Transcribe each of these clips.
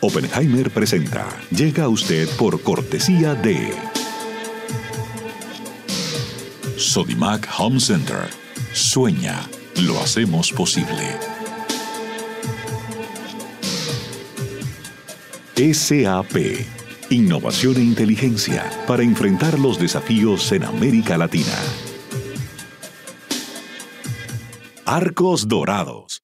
Oppenheimer presenta. Llega a usted por cortesía de. Sodimac Home Center. Sueña. Lo hacemos posible. SAP. Innovación e inteligencia para enfrentar los desafíos en América Latina. Arcos Dorados.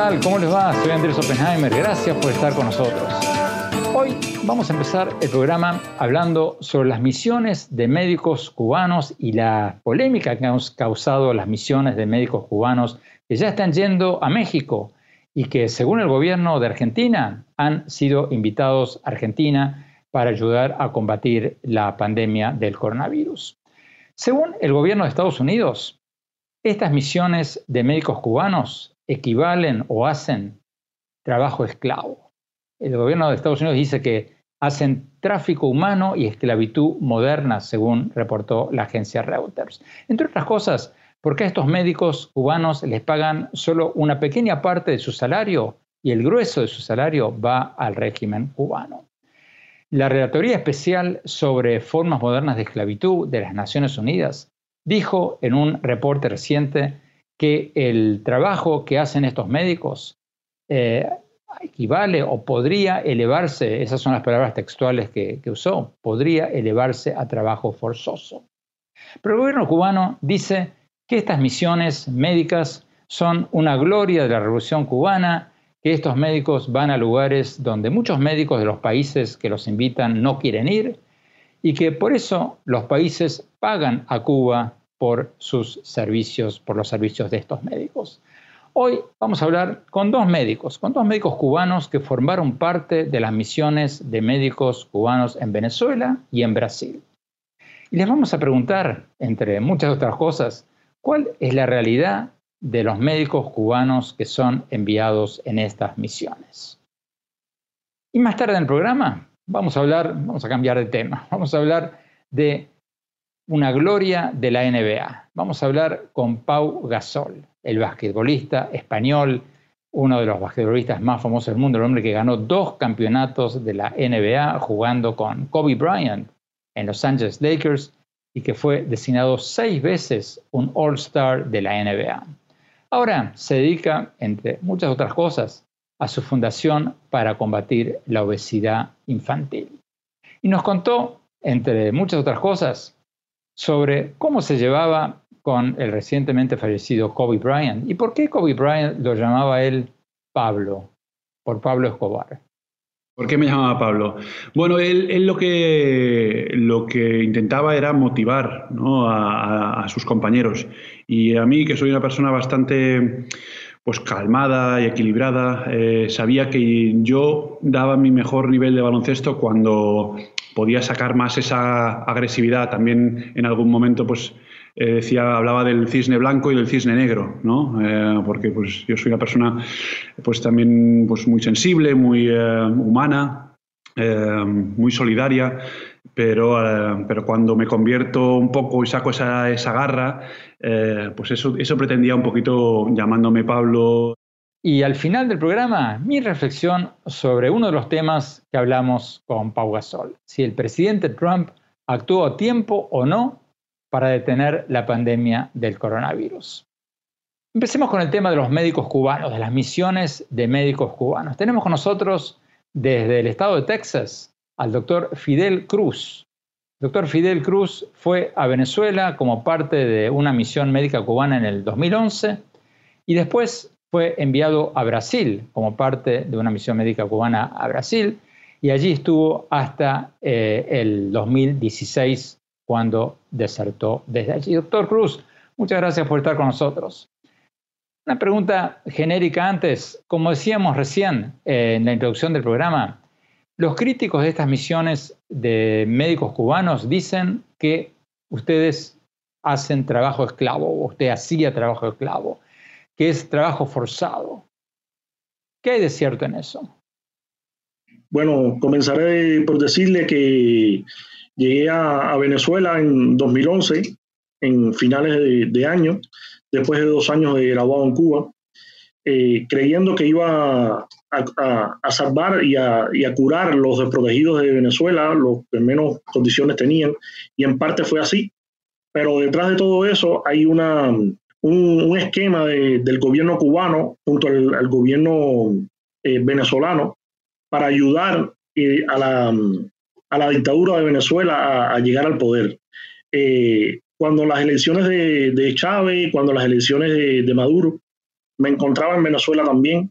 ¿Cómo les va? Soy Andrés Oppenheimer. Gracias por estar con nosotros. Hoy vamos a empezar el programa hablando sobre las misiones de médicos cubanos y la polémica que han causado las misiones de médicos cubanos que ya están yendo a México y que según el gobierno de Argentina han sido invitados a Argentina para ayudar a combatir la pandemia del coronavirus. Según el gobierno de Estados Unidos, estas misiones de médicos cubanos equivalen o hacen trabajo esclavo. El gobierno de Estados Unidos dice que hacen tráfico humano y esclavitud moderna, según reportó la agencia Reuters. Entre otras cosas, porque a estos médicos cubanos les pagan solo una pequeña parte de su salario y el grueso de su salario va al régimen cubano. La Relatoría Especial sobre Formas Modernas de Esclavitud de las Naciones Unidas dijo en un reporte reciente que el trabajo que hacen estos médicos eh, equivale o podría elevarse, esas son las palabras textuales que, que usó, podría elevarse a trabajo forzoso. Pero el gobierno cubano dice que estas misiones médicas son una gloria de la revolución cubana, que estos médicos van a lugares donde muchos médicos de los países que los invitan no quieren ir y que por eso los países pagan a Cuba por sus servicios, por los servicios de estos médicos. Hoy vamos a hablar con dos médicos, con dos médicos cubanos que formaron parte de las misiones de médicos cubanos en Venezuela y en Brasil. Y les vamos a preguntar, entre muchas otras cosas, cuál es la realidad de los médicos cubanos que son enviados en estas misiones. Y más tarde en el programa vamos a hablar, vamos a cambiar de tema, vamos a hablar de una gloria de la NBA. Vamos a hablar con Pau Gasol, el basquetbolista español, uno de los basquetbolistas más famosos del mundo, el hombre que ganó dos campeonatos de la NBA jugando con Kobe Bryant en Los Angeles Lakers y que fue designado seis veces un All-Star de la NBA. Ahora se dedica, entre muchas otras cosas, a su fundación para combatir la obesidad infantil. Y nos contó, entre muchas otras cosas, sobre cómo se llevaba con el recientemente fallecido Kobe Bryant y por qué Kobe Bryant lo llamaba él Pablo, por Pablo Escobar. ¿Por qué me llamaba Pablo? Bueno, él, lo, que, lo que intentaba era motivar a, sus compañeros. Y a mí, que soy una persona bastante pues calmada y equilibrada. Eh, sabía que yo daba mi mejor nivel de baloncesto cuando podía sacar más esa agresividad. También en algún momento, pues eh, decía, hablaba del cisne blanco y del cisne negro, ¿no? Eh, porque pues yo soy una persona, pues también, pues muy sensible, muy humana, muy solidaria. Pero, pero, cuando me convierto un poco y saco esa, esa garra, pues eso, eso pretendía un poquito llamándome Pablo y al final del programa, mi reflexión sobre uno de los temas que hablamos con Pau Gasol, si el presidente Trump actuó a tiempo o no para detener la pandemia del coronavirus. Empecemos con el tema de los médicos cubanos, de las misiones de médicos cubanos. Tenemos con nosotros desde el estado de Texas al doctor Fidel Cruz. El doctor Fidel Cruz fue a Venezuela como parte de una misión médica cubana en el 2011 y después fue enviado a Brasil como parte de una misión médica cubana a Brasil y allí estuvo hasta eh, el 2016 cuando desertó desde allí. Doctor Cruz, muchas gracias por estar con nosotros. Una pregunta genérica antes, como decíamos recién eh, en la introducción del programa, los críticos de estas misiones de médicos cubanos dicen que ustedes hacen trabajo esclavo, o usted hacía trabajo esclavo que es trabajo forzado. ¿Qué hay de cierto en eso? Bueno, comenzaré por decirle que llegué a, Venezuela en 2011, en finales de, año, después de dos años de graduado en Cuba, eh, creyendo que iba a, salvar y, y a, curar los desprotegidos de Venezuela, los que menos condiciones tenían, y en parte fue así. Pero detrás de todo eso hay una, un, esquema del gobierno cubano junto al, gobierno eh, venezolano para ayudar eh, a, la, a, la, dictadura de Venezuela a, llegar al poder. Eh, cuando las elecciones de, de, Chávez, cuando las elecciones de, Maduro, me encontraba en Venezuela también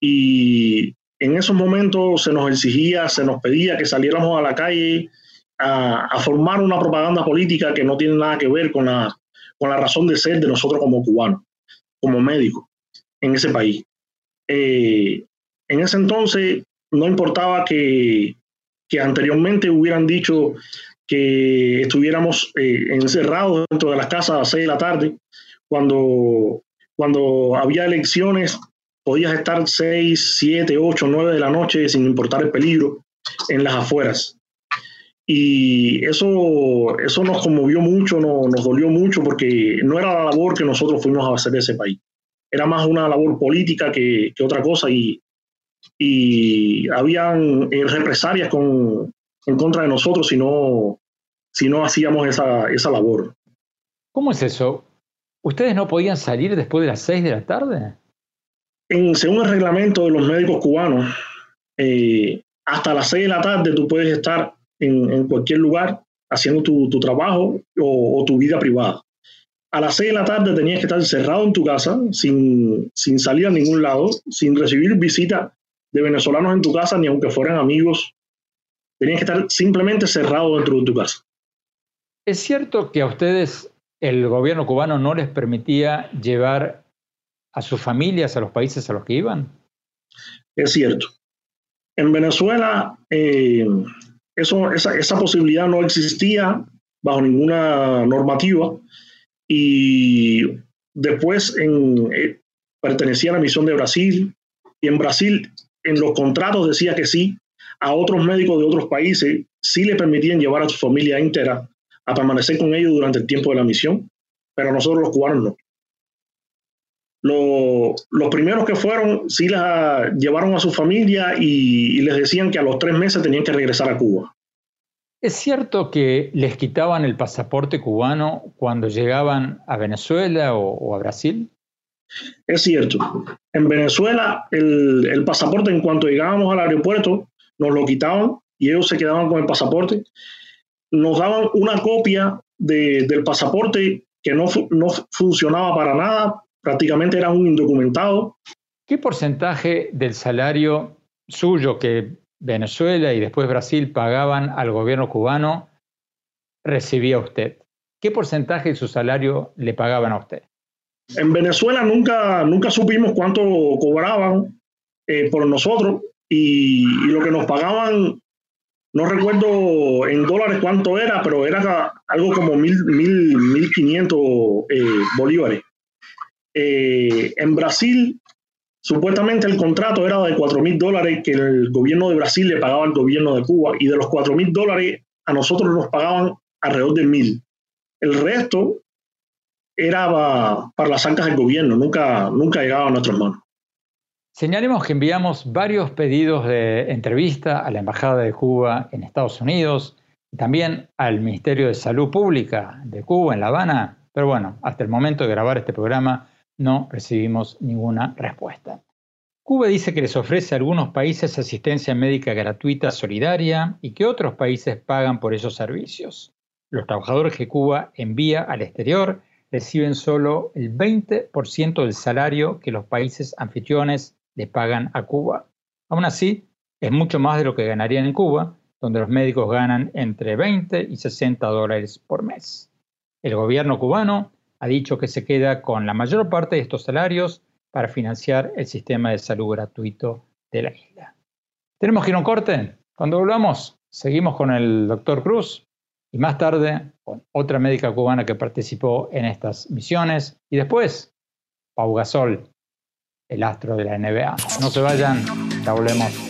y en esos momentos se nos exigía, se nos pedía que saliéramos a la calle a, a, formar una propaganda política que no tiene nada que ver con la, con la razón de ser de nosotros como cubanos, como médicos en ese país. Eh, en ese entonces no importaba que, anteriormente hubieran dicho que estuviéramos eh, encerrados dentro de las casas a las seis de la tarde, cuando, cuando había elecciones podías estar seis, siete, ocho, nueve de la noche sin importar el peligro en las afueras. Y eso, eso nos conmovió mucho, nos dolió mucho porque no era la labor que nosotros fuimos a hacer de ese país. Era más una labor política que, otra cosa y, y habían eh, represalias con, en contra de nosotros si no, si no hacíamos esa, esa labor. ¿Cómo es eso? ¿Ustedes no podían salir después de las seis de la tarde? En, según el reglamento de los médicos cubanos, eh, hasta las seis de la tarde tú puedes estar en, cualquier lugar haciendo tu, trabajo o, tu vida privada. A las seis de la tarde tenías que estar encerrado en tu casa, sin, sin salir a ningún lado, sin recibir visita de venezolanos en tu casa, ni aunque fueran amigos. Tenías que estar simplemente cerrado dentro de tu casa. ¿Es cierto que a ustedes el gobierno cubano no les permitía llevar a sus familias a los países a los que iban? Es cierto. En Venezuela, eh, esa, posibilidad no existía bajo ninguna normativa y después eh, pertenecía a la misión de Brasil y en Brasil en los contratos decía que sí, a otros médicos de otros países sí le permitían llevar a su familia entera a permanecer con ellos durante el tiempo de la misión, pero a nosotros los cubanos no. Los primeros que fueron sí la llevaron a su familia y, les decían que a los tres meses tenían que regresar a Cuba. ¿Es cierto que les quitaban el pasaporte cubano cuando llegaban a Venezuela o, a Brasil? Es cierto. En Venezuela el, pasaporte en cuanto llegábamos al aeropuerto nos lo quitaban y ellos se quedaban con el pasaporte. Nos daban una copia del pasaporte que no, no funcionaba para nada, prácticamente era un indocumentado. ¿Qué porcentaje del salario suyo que Venezuela y después Brasil pagaban al gobierno cubano, recibía usted? ¿Qué porcentaje de su salario le pagaban a usted? En Venezuela nunca, nunca supimos cuánto cobraban eh, por nosotros y, lo que nos pagaban, no recuerdo en dólares cuánto era, pero era algo como mil, mil, mil quinientos eh, bolívares. Eh, en Brasil, supuestamente el contrato era de cuatro mil dólares que el gobierno de Brasil le pagaba al gobierno de Cuba y de los cuatro mil dólares a nosotros nos pagaban alrededor de mil. El resto era para las arcas del gobierno, nunca, nunca llegaba a nuestras manos. Señalemos que enviamos varios pedidos de entrevista a la Embajada de Cuba en Estados Unidos y también al Ministerio de Salud Pública de Cuba en La Habana, pero bueno, hasta el momento de grabar este programa no recibimos ninguna respuesta. Cuba dice que les ofrece a algunos países asistencia médica gratuita solidaria y que otros países pagan por esos servicios. Los trabajadores que Cuba envía al exterior reciben solo el 20% del salario que los países anfitriones le pagan a Cuba. Aún así, es mucho más de lo que ganarían en Cuba, donde los médicos ganan entre 20 y 60 dólares por mes. El gobierno cubano ha dicho que se queda con la mayor parte de estos salarios para financiar el sistema de salud gratuito de la isla. Tenemos que ir a un corte. Cuando volvamos, seguimos con el doctor Cruz y más tarde con otra médica cubana que participó en estas misiones y después Pau Gasol, el astro de la NBA. No se vayan, ya volvemos.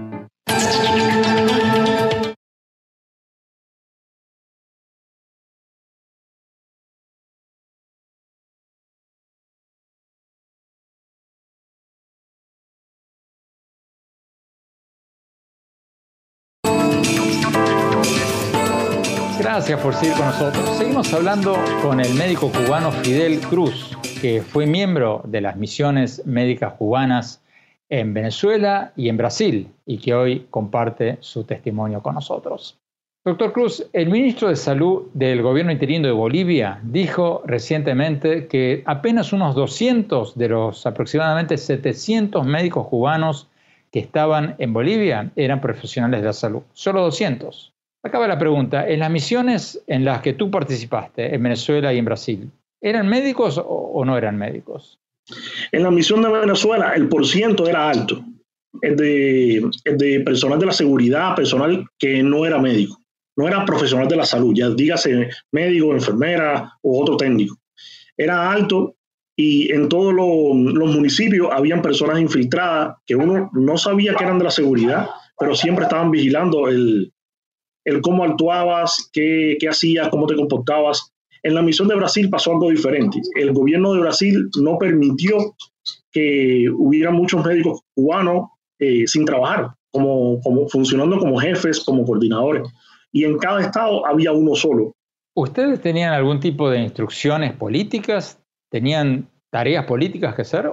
Gracias por seguir con nosotros. Seguimos hablando con el médico cubano Fidel Cruz, que fue miembro de las misiones médicas cubanas en Venezuela y en Brasil y que hoy comparte su testimonio con nosotros. Doctor Cruz, el ministro de Salud del gobierno interino de Bolivia dijo recientemente que apenas unos 200 de los aproximadamente 700 médicos cubanos que estaban en Bolivia eran profesionales de la salud. Solo 200. Acaba la pregunta. En las misiones en las que tú participaste, en Venezuela y en Brasil, ¿eran médicos o, no eran médicos? En la misión de Venezuela el porciento era alto. El de, de personal de la seguridad, personal que no era médico, no era profesional de la salud, ya dígase médico, enfermera o otro técnico. Era alto y en todos los municipios habían personas infiltradas que uno no sabía que eran de la seguridad, pero siempre estaban vigilando el, el cómo actuabas, qué, qué hacías, cómo te comportabas. En la misión de Brasil pasó algo diferente. El gobierno de Brasil no permitió que hubiera muchos médicos cubanos eh, sin trabajar, como, como funcionando como jefes, como coordinadores. Y en cada estado había uno solo. ¿Ustedes tenían algún tipo de instrucciones políticas? ¿Tenían tareas políticas que hacer?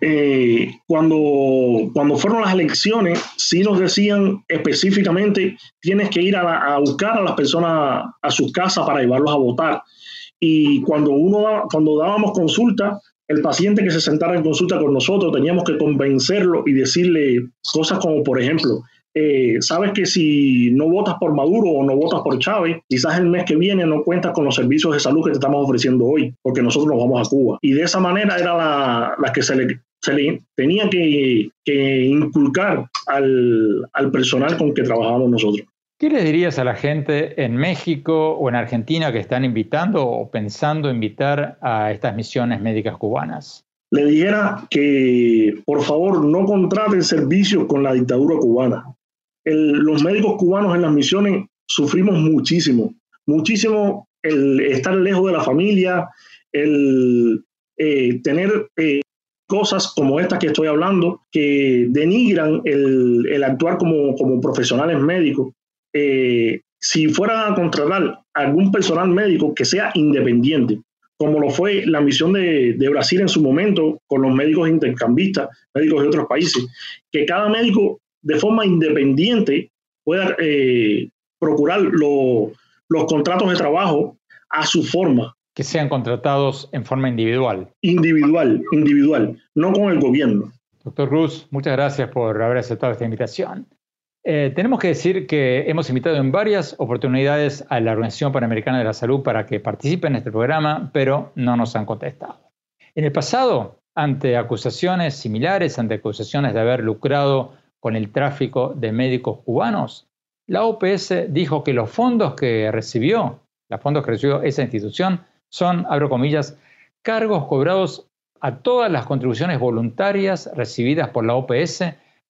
Eh, cuando, cuando fueron las elecciones, sí nos decían específicamente, tienes que ir a, buscar a las personas a sus casas para llevarlos a votar. Y cuando, uno, cuando dábamos consulta, el paciente que se sentara en consulta con nosotros, teníamos que convencerlo y decirle cosas como, por ejemplo, eh, sabes que si no votas por Maduro o no votas por Chávez, quizás el mes que viene no cuentas con los servicios de salud que te estamos ofreciendo hoy, porque nosotros nos vamos a Cuba. Y de esa manera era la, que se le, se tenía que, inculcar al, al personal con que trabajábamos nosotros. ¿Qué le dirías a la gente en México o en Argentina que están invitando o pensando invitar a estas misiones médicas cubanas? Le dijera que por favor no contraten servicios con la dictadura cubana los médicos cubanos en las misiones sufrimos muchísimo, muchísimo el estar lejos de la familia, el eh, tener eh, cosas como estas que estoy hablando que denigran el, actuar como, profesionales médicos. Eh, si fuera a contratar algún personal médico que sea independiente, como lo fue la misión de, Brasil en su momento con los médicos intercambistas, médicos de otros países, que cada médico de forma independiente pueda eh, procurar los contratos de trabajo a su forma. Que sean contratados en forma individual. Individual, individual, no con el gobierno. Doctor Cruz, muchas gracias por haber aceptado esta invitación. Eh, tenemos que decir que hemos invitado en varias oportunidades a la Organización Panamericana de la Salud para que participe en este programa, pero no nos han contestado. En el pasado, ante acusaciones similares, ante acusaciones de haber lucrado con el tráfico de médicos cubanos, la OPS dijo que los fondos que recibió, los fondos que recibió esa institución, son, abro comillas, cargos cobrados a todas las contribuciones voluntarias recibidas por la OPS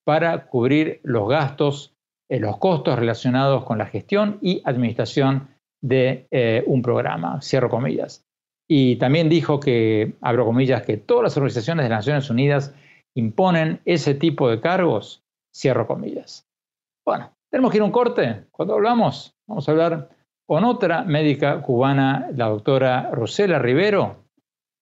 para cubrir los gastos, eh, los costos relacionados con la gestión y administración de eh, un programa, cierro comillas. Y también dijo que, abro comillas, que todas las organizaciones de las Naciones Unidas imponen ese tipo de cargos, cierro comillas. Bueno, tenemos que ir a un corte. Cuando hablamos, vamos a hablar con otra médica cubana, la doctora Rosela Rivero,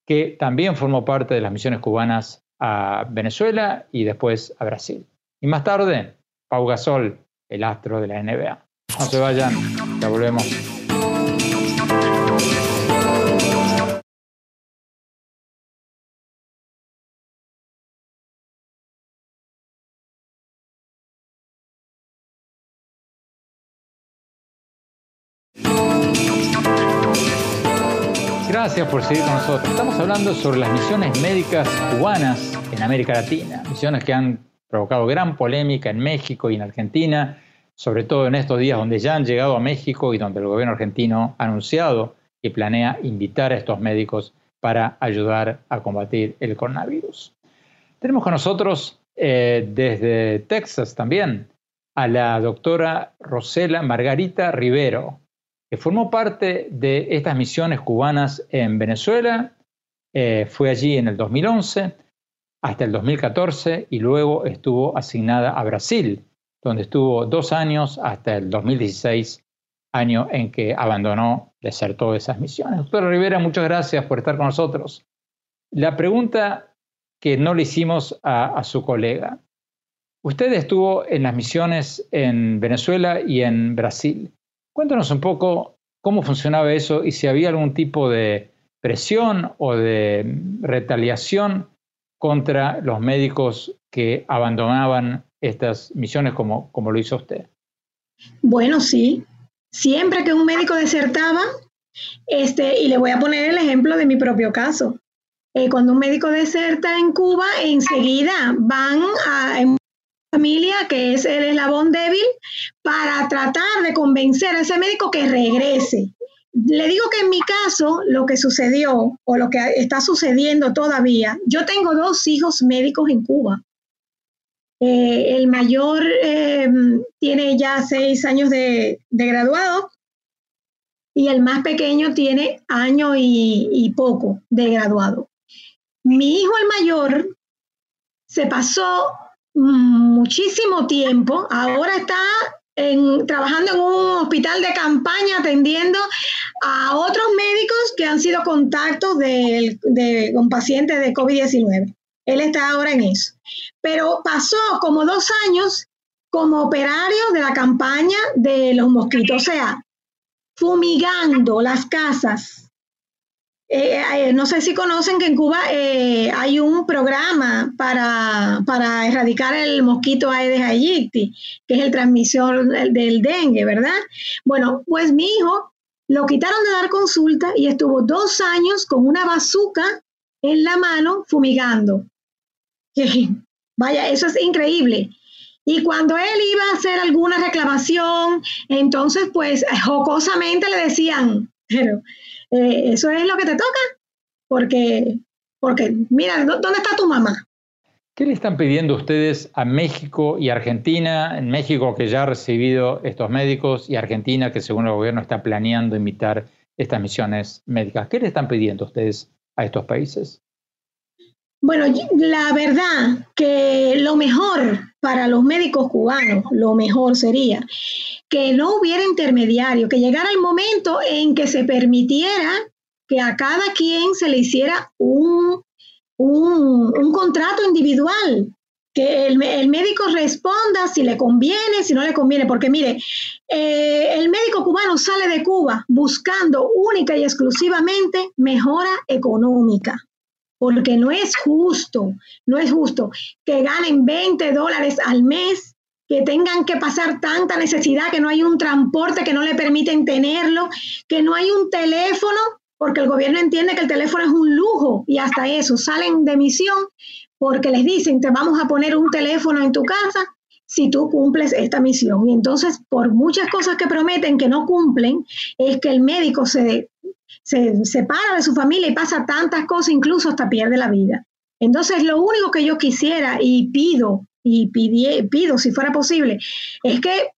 que también formó parte de las misiones cubanas a Venezuela y después a Brasil. Y más tarde, Pau Gasol, el astro de la NBA. No se vayan, ya volvemos. Gracias por seguir con nosotros. Estamos hablando sobre las misiones médicas cubanas en América Latina, misiones que han provocado gran polémica en México y en Argentina, sobre todo en estos días donde ya han llegado a México y donde el gobierno argentino ha anunciado que planea invitar a estos médicos para ayudar a combatir el coronavirus. Tenemos con nosotros eh, desde Texas también a la doctora Rosela Margarita Rivero, que formó parte de estas misiones cubanas en Venezuela, eh, fue allí en el 2011 hasta el 2014 y luego estuvo asignada a Brasil, donde estuvo dos años hasta el 2016, año en que abandonó, desertó esas misiones. Doctora Rivera, muchas gracias por estar con nosotros. La pregunta que no le hicimos a, a su colega. Usted estuvo en las misiones en Venezuela y en Brasil. Cuéntanos un poco cómo funcionaba eso y si había algún tipo de presión o de retaliación contra los médicos que abandonaban estas misiones como, como lo hizo usted? Bueno, sí. Siempre que un médico desertaba, este, y le voy a poner el ejemplo de mi propio caso. Eh, cuando un médico deserta en Cuba, enseguida van a familia, que es el eslabón débil, para tratar de convencer a ese médico que regrese. Le digo que en mi caso, lo que sucedió o lo que está sucediendo todavía, yo tengo dos hijos médicos en Cuba. Eh, el mayor eh, tiene ya seis años de, graduado y el más pequeño tiene año y, y poco de graduado. Mi hijo el mayor se pasó muchísimo tiempo, ahora está trabajando en un hospital de campaña atendiendo a otros médicos que han sido contactos de, de, con pacientes de COVID-19. Él está ahora en eso. Pero pasó como dos años como operario de la campaña de los mosquitos, o sea, fumigando las casas eh, eh, no sé si conocen que en Cuba eh, hay un programa para, para, erradicar el mosquito Aedes aegypti, que es el transmisor del, dengue, ¿verdad? Bueno, pues mi hijo lo quitaron de dar consulta y estuvo dos años con una bazuca en la mano fumigando. Vaya, eso es increíble. Y cuando él iba a hacer alguna reclamación, entonces pues jocosamente le decían, pero eh, eso es lo que te toca, porque, porque mira, ¿dónde está tu mamá? ¿Qué le están pidiendo ustedes a México y Argentina? En México que ya ha recibido estos médicos y Argentina que según el gobierno está planeando invitar estas misiones médicas. ¿Qué le están pidiendo ustedes a estos países? Bueno, la verdad que lo mejor para los médicos cubanos, lo mejor sería que no hubiera intermediario, que llegara el momento en que se permitiera que a cada quien se le hiciera un, un, contrato individual, que el, médico responda si le conviene, si no le conviene, porque mire, eh, el médico cubano sale de Cuba buscando única y exclusivamente mejora económica porque no es justo, no es justo que ganen 20 dólares al mes, que tengan que pasar tanta necesidad, que no hay un transporte que no le permiten tenerlo, que no hay un teléfono, porque el gobierno entiende que el teléfono es un lujo y hasta eso salen de misión porque les dicen, te vamos a poner un teléfono en tu casa si tú cumples esta misión. Y entonces, por muchas cosas que prometen que no cumplen, es que el médico se se separa de su familia y pasa tantas cosas, incluso hasta pierde la vida. Entonces, lo único que yo quisiera y pido, y pido si fuera posible, es que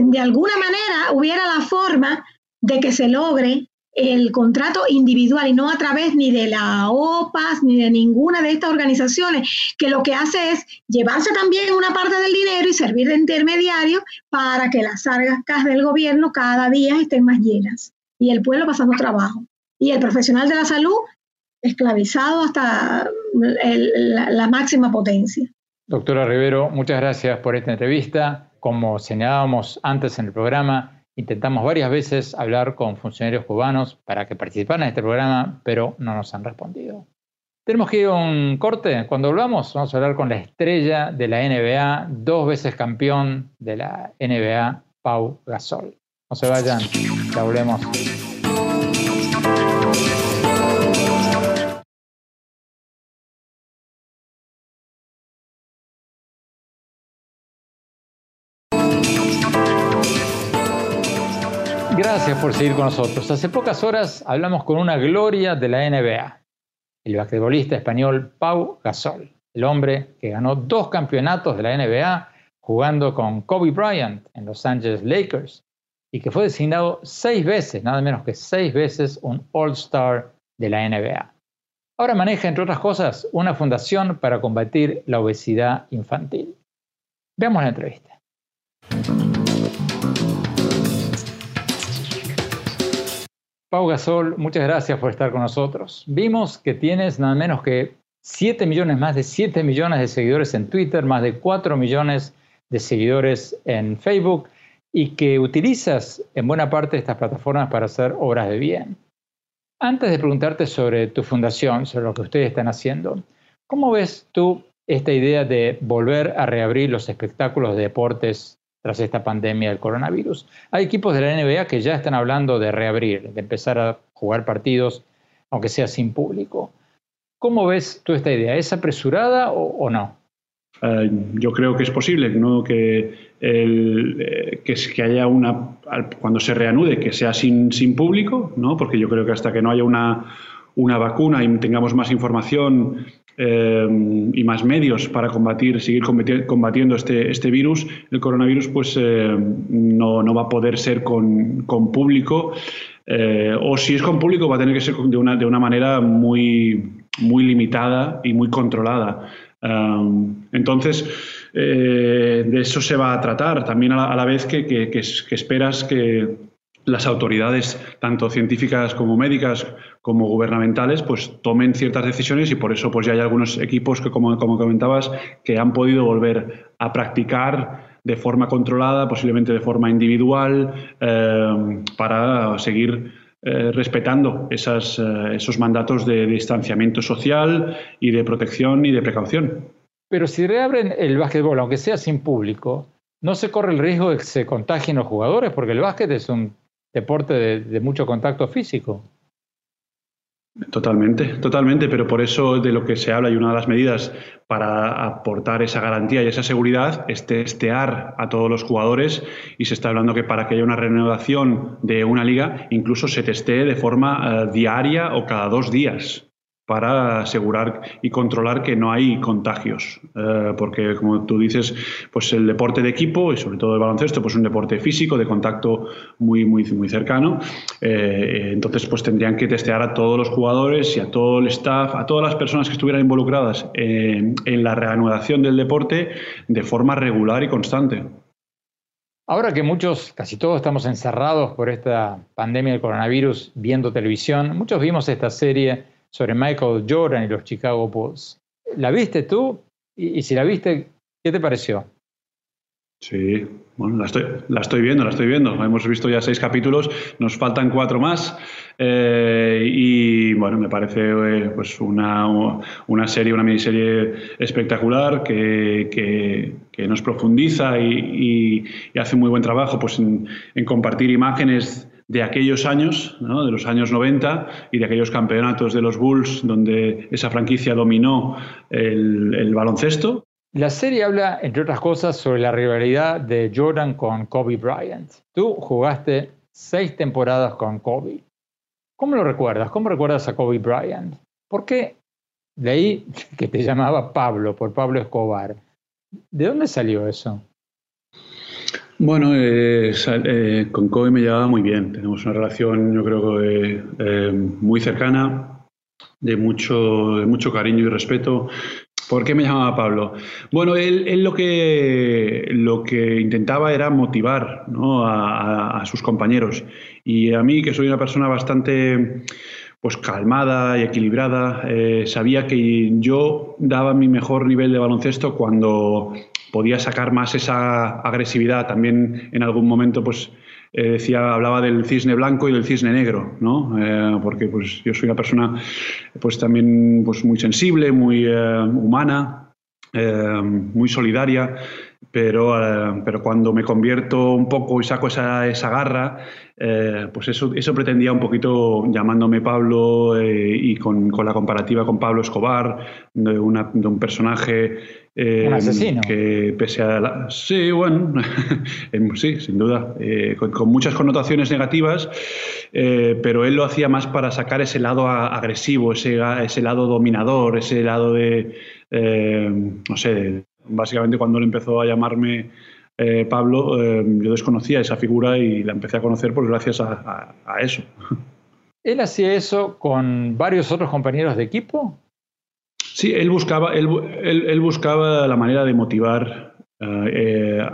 de alguna manera hubiera la forma de que se logre el contrato individual y no a través ni de la OPAS ni de ninguna de estas organizaciones, que lo que hace es llevarse también una parte del dinero y servir de intermediario para que las arcas del gobierno cada día estén más llenas y el pueblo pasando trabajo. Y el profesional de la salud esclavizado hasta la, máxima potencia. Doctora Rivero, muchas gracias por esta entrevista. Como señalábamos antes en el programa, intentamos varias veces hablar con funcionarios cubanos para que participaran en este programa, pero no nos han respondido. Tenemos que ir a un corte. Cuando volvamos, vamos a hablar con la estrella de la NBA, dos veces campeón de la NBA, Pau Gasol. No se vayan, ya volvemos. Gracias por seguir con nosotros. Hace pocas horas hablamos con una gloria de la NBA, el basquetbolista español Pau Gasol, el hombre que ganó dos campeonatos de la NBA jugando con Kobe Bryant en Los Angeles Lakers y que fue designado seis veces, nada menos que seis veces, un All-Star de la NBA. Ahora maneja, entre otras cosas, una fundación para combatir la obesidad infantil. Veamos la entrevista. Pau Gasol, muchas gracias por estar con nosotros. Vimos que tienes nada menos que 7 millones, más de 7 millones de seguidores en Twitter, más de 4 millones de seguidores en Facebook y que utilizas en buena parte estas plataformas para hacer obras de bien. Antes de preguntarte sobre tu fundación, sobre lo que ustedes están haciendo, ¿cómo ves tú esta idea de volver a reabrir los espectáculos de deportes tras esta pandemia del coronavirus? Hay equipos de la NBA que ya están hablando de reabrir, de empezar a jugar partidos, aunque sea sin público. ¿Cómo ves tú esta idea? ¿Es apresurada o, no? Eh, yo creo que es posible, ¿no? que eh, que, que, haya una, cuando se reanude, que sea sin, sin público, ¿no? porque yo creo que hasta que no haya una, una vacuna y tengamos más información eh, y más medios para combatir, seguir combatiendo este, este virus, el coronavirus, pues eh, no, no, va a poder ser con, con público. o si es con público, va a tener que ser de una, de una manera muy, muy limitada y muy controlada. entonces, eh, de eso se va a tratar, también a la, vez que, esperas que las autoridades, tanto científicas como médicas como gubernamentales, pues tomen ciertas decisiones y por eso pues ya hay algunos equipos que, como, comentabas, que han podido volver a practicar de forma controlada, posiblemente de forma individual, eh, para seguir eh, respetando esos mandatos de distanciamiento social y de protección y de precaución. Pero si reabren el básquetbol, aunque sea sin público, no se corre el riesgo de que se contagien los jugadores, porque el básquet es un deporte de, mucho contacto físico. Totalmente, totalmente, pero por eso de lo que se habla y una de las medidas para aportar esa garantía y esa seguridad es testear a todos los jugadores y se está hablando que para que haya una renovación de una liga incluso se testee de forma eh, diaria o cada dos días para asegurar y controlar que no hay contagios. Eh, porque, como tú dices, pues el deporte de equipo y sobre todo el baloncesto, pues un deporte físico, de contacto muy, muy, muy cercano. Eh, entonces, pues tendrían que testear a todos los jugadores y a todo el staff, a todas las personas que estuvieran involucradas en la reanudación del deporte de forma regular y constante. Ahora que muchos, casi todos estamos encerrados por esta pandemia del coronavirus viendo televisión, muchos vimos esta serie sobre Michael Jordan y los Chicago Bulls. ¿La viste tú? Y, si la viste, ¿qué te pareció? Sí, bueno, la estoy, la estoy viendo, la estoy viendo. Hemos visto ya seis capítulos, nos faltan cuatro más. Eh, y bueno, me parece eh, pues una, una, serie, una miniserie espectacular que, que, nos profundiza y, y, hace muy buen trabajo pues, en compartir imágenes de aquellos años, de los años 90 y de aquellos campeonatos de los Bulls donde esa franquicia dominó el, baloncesto. La serie habla, entre otras cosas, sobre la rivalidad de Jordan con Kobe Bryant. Tú jugaste seis temporadas con Kobe. ¿Cómo lo recuerdas? ¿Cómo recuerdas a Kobe Bryant? ¿Por qué? De ahí que te llamaba Pablo, por Pablo Escobar. ¿De dónde salió eso? Bueno, eh, eh, con Kobe me llevaba muy bien. Tenemos una relación, yo creo que eh, muy cercana, de mucho, de mucho cariño y respeto. ¿Por qué me llamaba Pablo? Bueno, él, lo, que, lo que intentaba era motivar a, sus compañeros. Y a mí, que soy una persona bastante pues calmada y equilibrada, sabía que yo daba mi mejor nivel de baloncesto cuando podía sacar más esa agresividad. También en algún momento, pues eh, decía, hablaba del cisne blanco y del cisne negro, ¿no? Eh, porque pues yo soy una persona, pues también, pues muy sensible, muy eh, humana, muy solidaria. Pero, pero cuando me convierto un poco y saco esa, esa garra, pues eso, eso pretendía un poquito llamándome Pablo y con, con, la comparativa con Pablo Escobar, de, una, de un personaje eh, un asesino. Que pese a la... Sí, bueno, sí, sin duda, eh, con, muchas connotaciones negativas, eh, pero él lo hacía más para sacar ese lado agresivo, ese, ese lado dominador, ese lado de, no sé, básicamente cuando él empezó a llamarme Pablo, yo desconocía esa figura y la empecé a conocer pues gracias a eso. ¿Él hacía eso con varios otros compañeros de equipo? Sí, él buscaba, él, buscaba la manera de motivar eh, eh,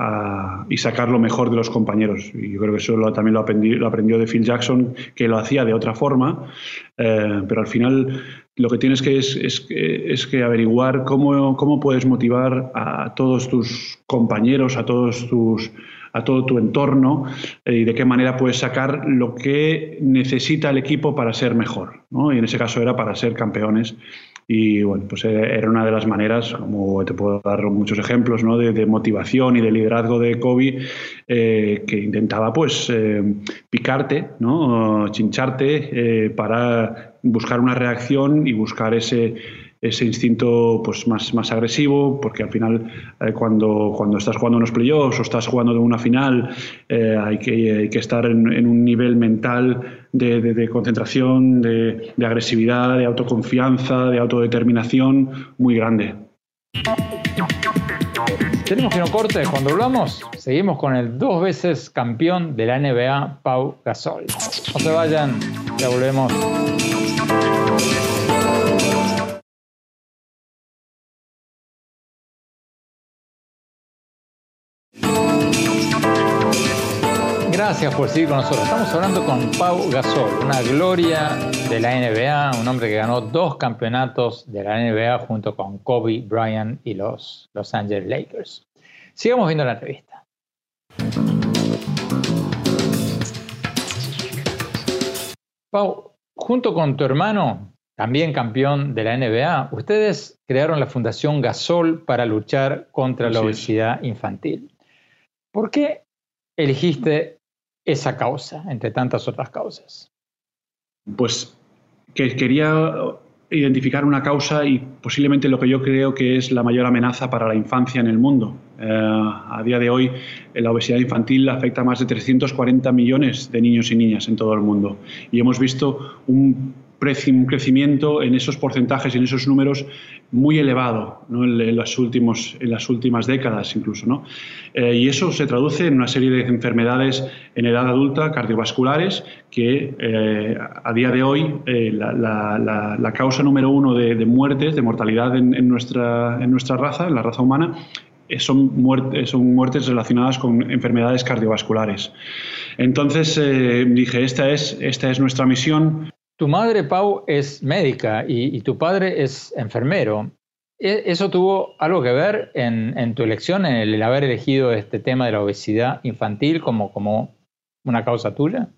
y sacar lo mejor de los compañeros. Y yo creo que eso también lo, lo, aprendió de Phil Jackson, que lo hacía de otra forma, eh, pero al final lo que tienes que es, es, que averiguar cómo, cómo puedes motivar a todos tus compañeros, a todos tus a todo tu entorno y de qué manera puedes sacar lo que necesita el equipo para ser mejor. Y en ese caso era para ser campeones. Y bueno, pues eh, era una de las maneras, como te puedo dar muchos ejemplos, ¿no? de, motivación y de liderazgo de Kobe, eh, que intentaba pues eh, picarte, ¿no? chincharte para buscar una reacción y buscar ese ese instinto pues más, más agresivo, porque al final eh, cuando, cuando estás jugando unos playoffs o estás jugando de una final, eh, hay, que, que, estar en, un nivel mental de, de, concentración, de, de, agresividad, de autoconfianza, de autodeterminación muy grande. Tenemos que no corte. Cuando hablamos, seguimos con el dos veces campeón de la NBA, Pau Gasol. No se vayan, ya volvemos. Gracias por seguir con nosotros. Estamos hablando con Pau Gasol, una gloria de la NBA, un hombre que ganó dos campeonatos de la NBA junto con Kobe Bryant y los Los Angeles Lakers. Sigamos viendo la entrevista. Pau, junto con tu hermano, también campeón de la NBA, ustedes crearon la Fundación Gasol para luchar contra la obesidad infantil. ¿Por qué elegiste esa causa, entre tantas otras causas? Pues que quería identificar una causa y posiblemente lo que yo creo que es la mayor amenaza para la infancia en el mundo. Eh, a día de hoy, la obesidad infantil afecta a más de 340 millones de niños y niñas en todo el mundo. Y hemos visto un crecimiento en esos porcentajes y en esos números muy elevado en, las últimas décadas incluso. Eh, y eso se traduce en una serie de enfermedades en edad adulta cardiovasculares que eh, a día de hoy eh, la, causa número uno de, muertes, de mortalidad en, en nuestra raza, en la raza humana, son, muertes, son muertes relacionadas con enfermedades cardiovasculares. Entonces dije, esta es, esta es nuestra misión, tu madre, Pau, es médica y, tu padre es enfermero. ¿E, ¿Eso tuvo algo que ver en, tu elección, en el, haber elegido este tema de la obesidad infantil como, como una causa tuya?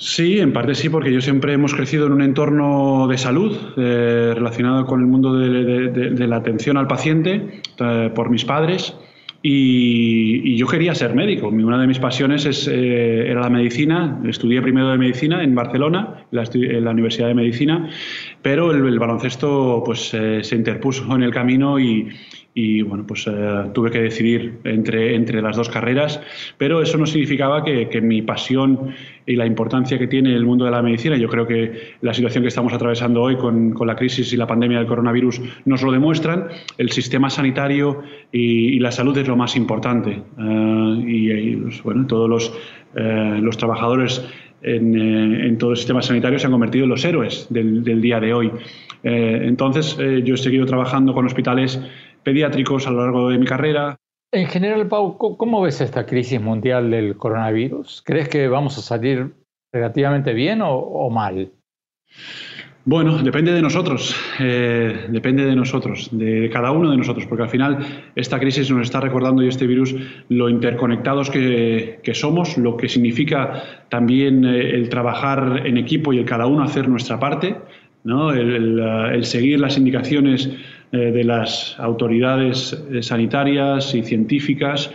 Sí, en parte sí, porque yo siempre hemos crecido en un entorno de salud eh, relacionado con el mundo de, la atención al paciente eh, por mis padres. Y, yo quería ser médico. Una de mis pasiones es, eh, era la medicina. Estudié primero de medicina en Barcelona, en la, Universidad de Medicina, pero el, baloncesto pues, se interpuso en el camino y, y bueno, pues eh, tuve que decidir entre, entre las dos carreras, pero eso no significaba que, que, mi pasión y la importancia que tiene el mundo de la medicina, yo creo que la situación que estamos atravesando hoy con, con la crisis y la pandemia del coronavirus nos lo demuestran, el sistema sanitario y, la salud es lo más importante. Eh, y, pues, bueno, todos los, eh, los trabajadores en, en, todo el sistema sanitario se han convertido en los héroes del, del día de hoy. entonces, yo he seguido trabajando con hospitales pediátricos a lo largo de mi carrera. En general, Pau, ¿cómo ves esta crisis mundial del coronavirus? ¿Crees que vamos a salir relativamente bien o, mal? Bueno, depende de nosotros, eh, depende de nosotros, de cada uno de nosotros, porque al final esta crisis nos está recordando y este virus lo interconectados que, somos, lo que significa también eh, el trabajar en equipo y el cada uno hacer nuestra parte, ¿no? el seguir las indicaciones de las autoridades eh, sanitarias y científicas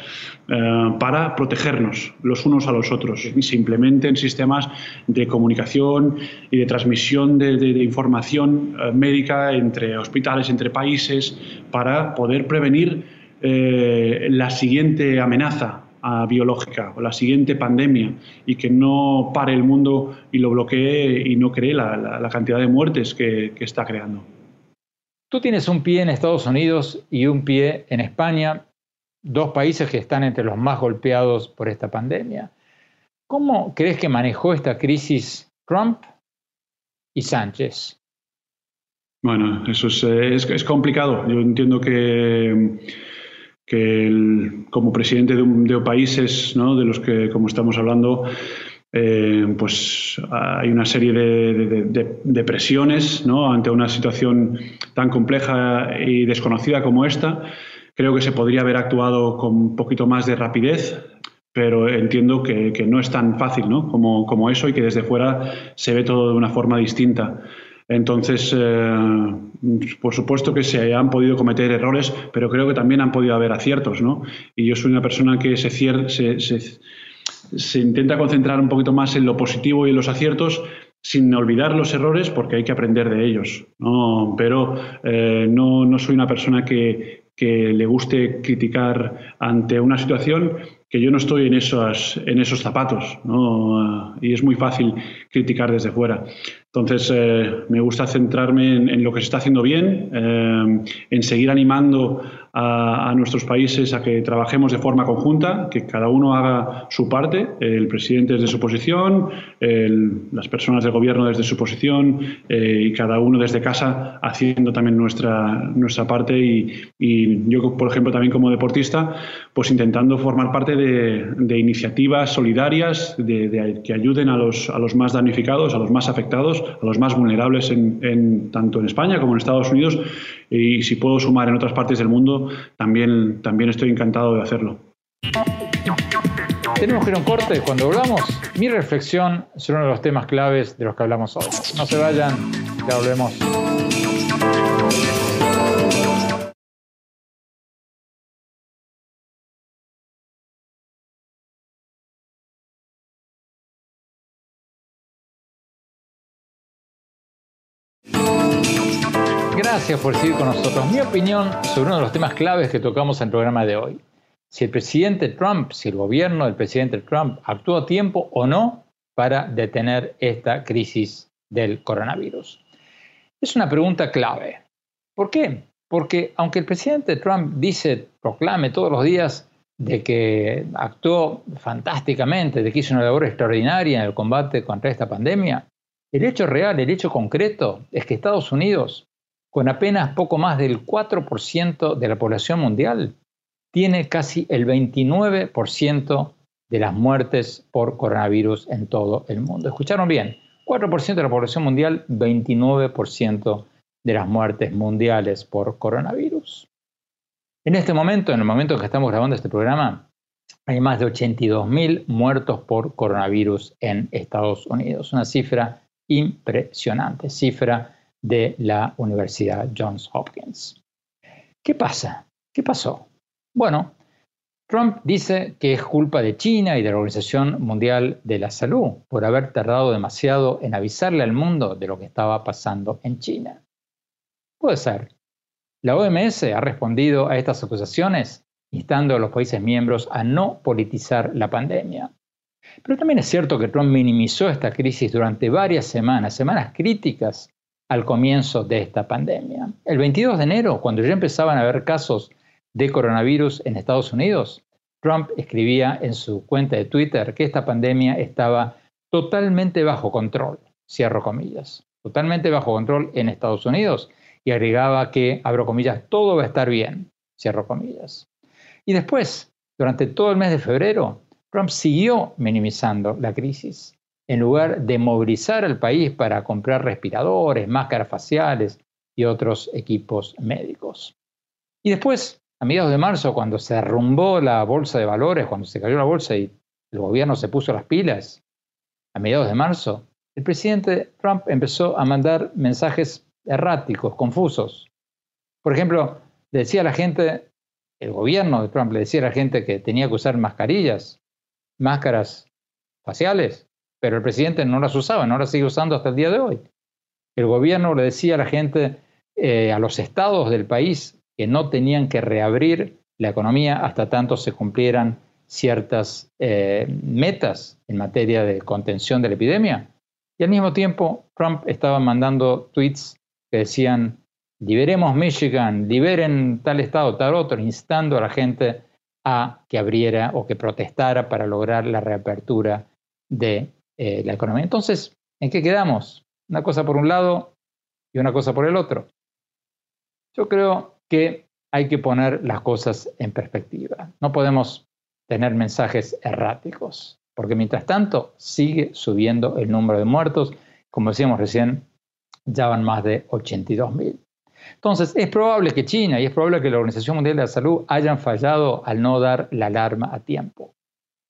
eh, para protegernos los unos a los otros y se implementen sistemas de comunicación y de transmisión de, información médica entre hospitales, entre países, para poder prevenir la siguiente amenaza ah, biológica o la siguiente pandemia y que no pare el mundo y lo bloquee y no cree la, cantidad de muertes que está creando. Tú tienes un pie en Estados Unidos y un pie en España, dos países que están entre los más golpeados por esta pandemia. ¿Cómo crees que manejó esta crisis Trump y Sánchez? Bueno, eso es, complicado. Yo entiendo que, como presidente de, un, de países ¿no? de los que, como estamos hablando, eh, pues hay una serie de, presiones ¿no? ante una situación tan compleja y desconocida como esta. Creo que se podría haber actuado con un poquito más de rapidez, pero entiendo que, no es tan fácil ¿no? como, como, eso y que desde fuera se ve todo de una forma distinta. Entonces, eh, por supuesto que se han podido cometer errores, pero creo que también han podido haber aciertos. ¿no? Y yo soy una persona que se, se, se se intenta concentrar un poquito más en lo positivo y en los aciertos sin olvidar los errores porque hay que aprender de ellos. Pero eh, no, no, soy una persona que, que, le guste criticar ante una situación que yo no estoy en esos, en esos zapatos y es muy fácil criticar desde fuera. Entonces, eh, me gusta centrarme en, lo que se está haciendo bien, eh, en seguir animando a, nuestros países a que trabajemos de forma conjunta, que cada uno haga su parte, el presidente desde su posición, las personas del gobierno desde su posición eh, y cada uno desde casa haciendo también nuestra, nuestra parte. Y, yo, por ejemplo, también como deportista, pues intentando formar parte de, iniciativas solidarias de, que ayuden a los, a los más damnificados, a los más afectados, a los más vulnerables en, tanto en España como en Estados Unidos. Y si puedo sumar en otras partes del mundo, también, también estoy encantado de hacerlo. Tenemos que ir a un corte. Cuando volvamos, mi reflexión sobre uno de los temas claves de los que hablamos hoy. No se vayan, ya volvemos. Gracias por seguir con nosotros. Mi opinión sobre uno de los temas claves que tocamos en el programa de hoy. Si el presidente Trump, si el gobierno del presidente Trump actuó a tiempo o no para detener esta crisis del coronavirus. Es una pregunta clave. ¿Por qué? Porque aunque el presidente Trump dice, proclame todos los días de que actuó fantásticamente, de que hizo una labor extraordinaria en el combate contra esta pandemia, el hecho real, el hecho concreto es que Estados Unidos, con apenas poco más del 4% de la población mundial, tiene casi el 29% de las muertes por coronavirus en todo el mundo. ¿Escucharon bien? 4% de la población mundial, 29% de las muertes mundiales por coronavirus. En este momento, en el momento en que estamos grabando este programa, hay más de 82.000 muertos por coronavirus en Estados Unidos. Una cifra impresionante, cifra de la Universidad Johns Hopkins. ¿Qué pasa? ¿Qué pasó? Bueno, Trump dice que es culpa de China y de la Organización Mundial de la Salud por haber tardado demasiado en avisarle al mundo de lo que estaba pasando en China. Puede ser. La OMS ha respondido a estas acusaciones instando a los países miembros a no politizar la pandemia. Pero también es cierto que Trump minimizó esta crisis durante varias semanas, semanas críticas al comienzo de esta pandemia. El 22 de enero, cuando ya empezaban a haber casos de coronavirus en Estados Unidos, Trump escribía en su cuenta de Twitter que esta pandemia estaba totalmente bajo control, cierro comillas, totalmente bajo control en Estados Unidos y agregaba que, abro comillas, todo va a estar bien, cierro comillas. Y después, durante todo el mes de febrero, Trump siguió minimizando la crisis. En lugar de movilizar al país para comprar respiradores, máscaras faciales y otros equipos médicos. Y después, a mediados de marzo, cuando se derrumbó la bolsa de valores, cuando se cayó la bolsa y el gobierno se puso las pilas, a mediados de marzo, el presidente Trump empezó a mandar mensajes erráticos, confusos. Por ejemplo, decía a la gente, el gobierno de Trump le decía a la gente que tenía que usar mascarillas máscaras faciales, pero el presidente no las usaba, no las sigue usando hasta el día de hoy. El gobierno le decía a la gente, eh, a los estados del país, que no tenían que reabrir la economía hasta tanto se cumplieran ciertas eh, metas en materia de contención de la epidemia. Y al mismo tiempo, Trump estaba mandando tweets que decían, liberemos Michigan, liberen tal estado, tal otro, instando a la gente a que abriera o que protestara para lograr la reapertura de eh, la economía. Entonces, ¿en qué quedamos? Una cosa por un lado y una cosa por el otro. Yo creo que hay que poner las cosas en perspectiva. No podemos tener mensajes erráticos, porque mientras tanto sigue subiendo el número de muertos. Como decíamos recién, ya van más de 82 mil. Entonces, es probable que China y es probable que la Organización Mundial de la Salud hayan fallado al no dar la alarma a tiempo.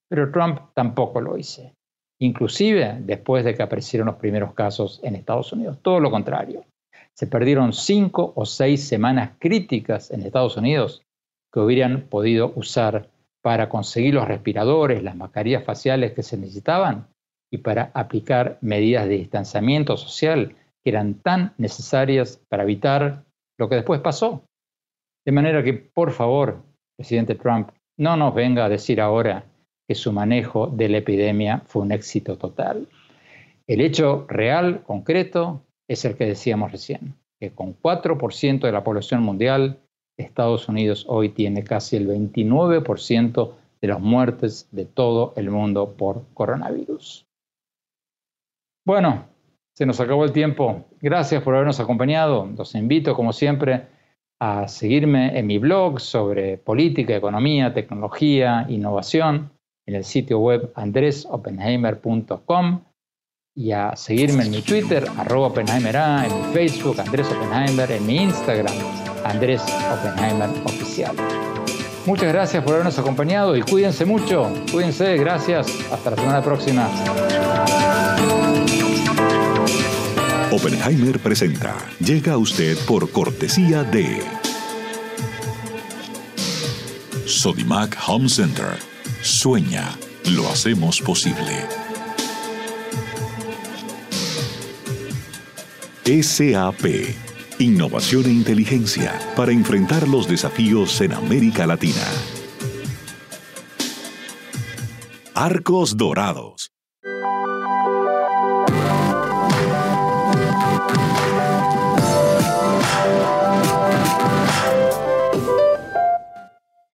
Pero Trump tampoco lo hizo. Inclusive después de que aparecieron los primeros casos en Estados Unidos. Todo lo contrario. Se perdieron cinco o seis semanas críticas en Estados Unidos que hubieran podido usar para conseguir los respiradores, las mascarillas faciales que se necesitaban y para aplicar medidas de distanciamiento social que eran tan necesarias para evitar lo que después pasó. De manera que, por favor, presidente Trump, no nos venga a decir ahora que su manejo de la epidemia fue un éxito total. El hecho real, concreto, es el que decíamos recién, que con 4% de la población mundial, Estados Unidos hoy tiene casi el 29% de las muertes de todo el mundo por coronavirus. Bueno, se nos acabó el tiempo. Gracias por habernos acompañado. Los invito, como siempre, a seguirme en mi blog sobre política, economía, tecnología, innovación, en el sitio web andresopenheimer.com y a seguirme en mi Twitter, arroba Oppenheimer A, en mi Facebook, Andrés Oppenheimer, en mi Instagram, Andrés Oppenheimer Oficial. Muchas gracias por habernos acompañado y cuídense mucho, cuídense, gracias, hasta la semana próxima. Oppenheimer presenta. Llega a usted por cortesía de Sodimac Home Center. Sueña, lo hacemos posible. SAP. Innovación e inteligencia para enfrentar los desafíos en América Latina. Arcos Dorados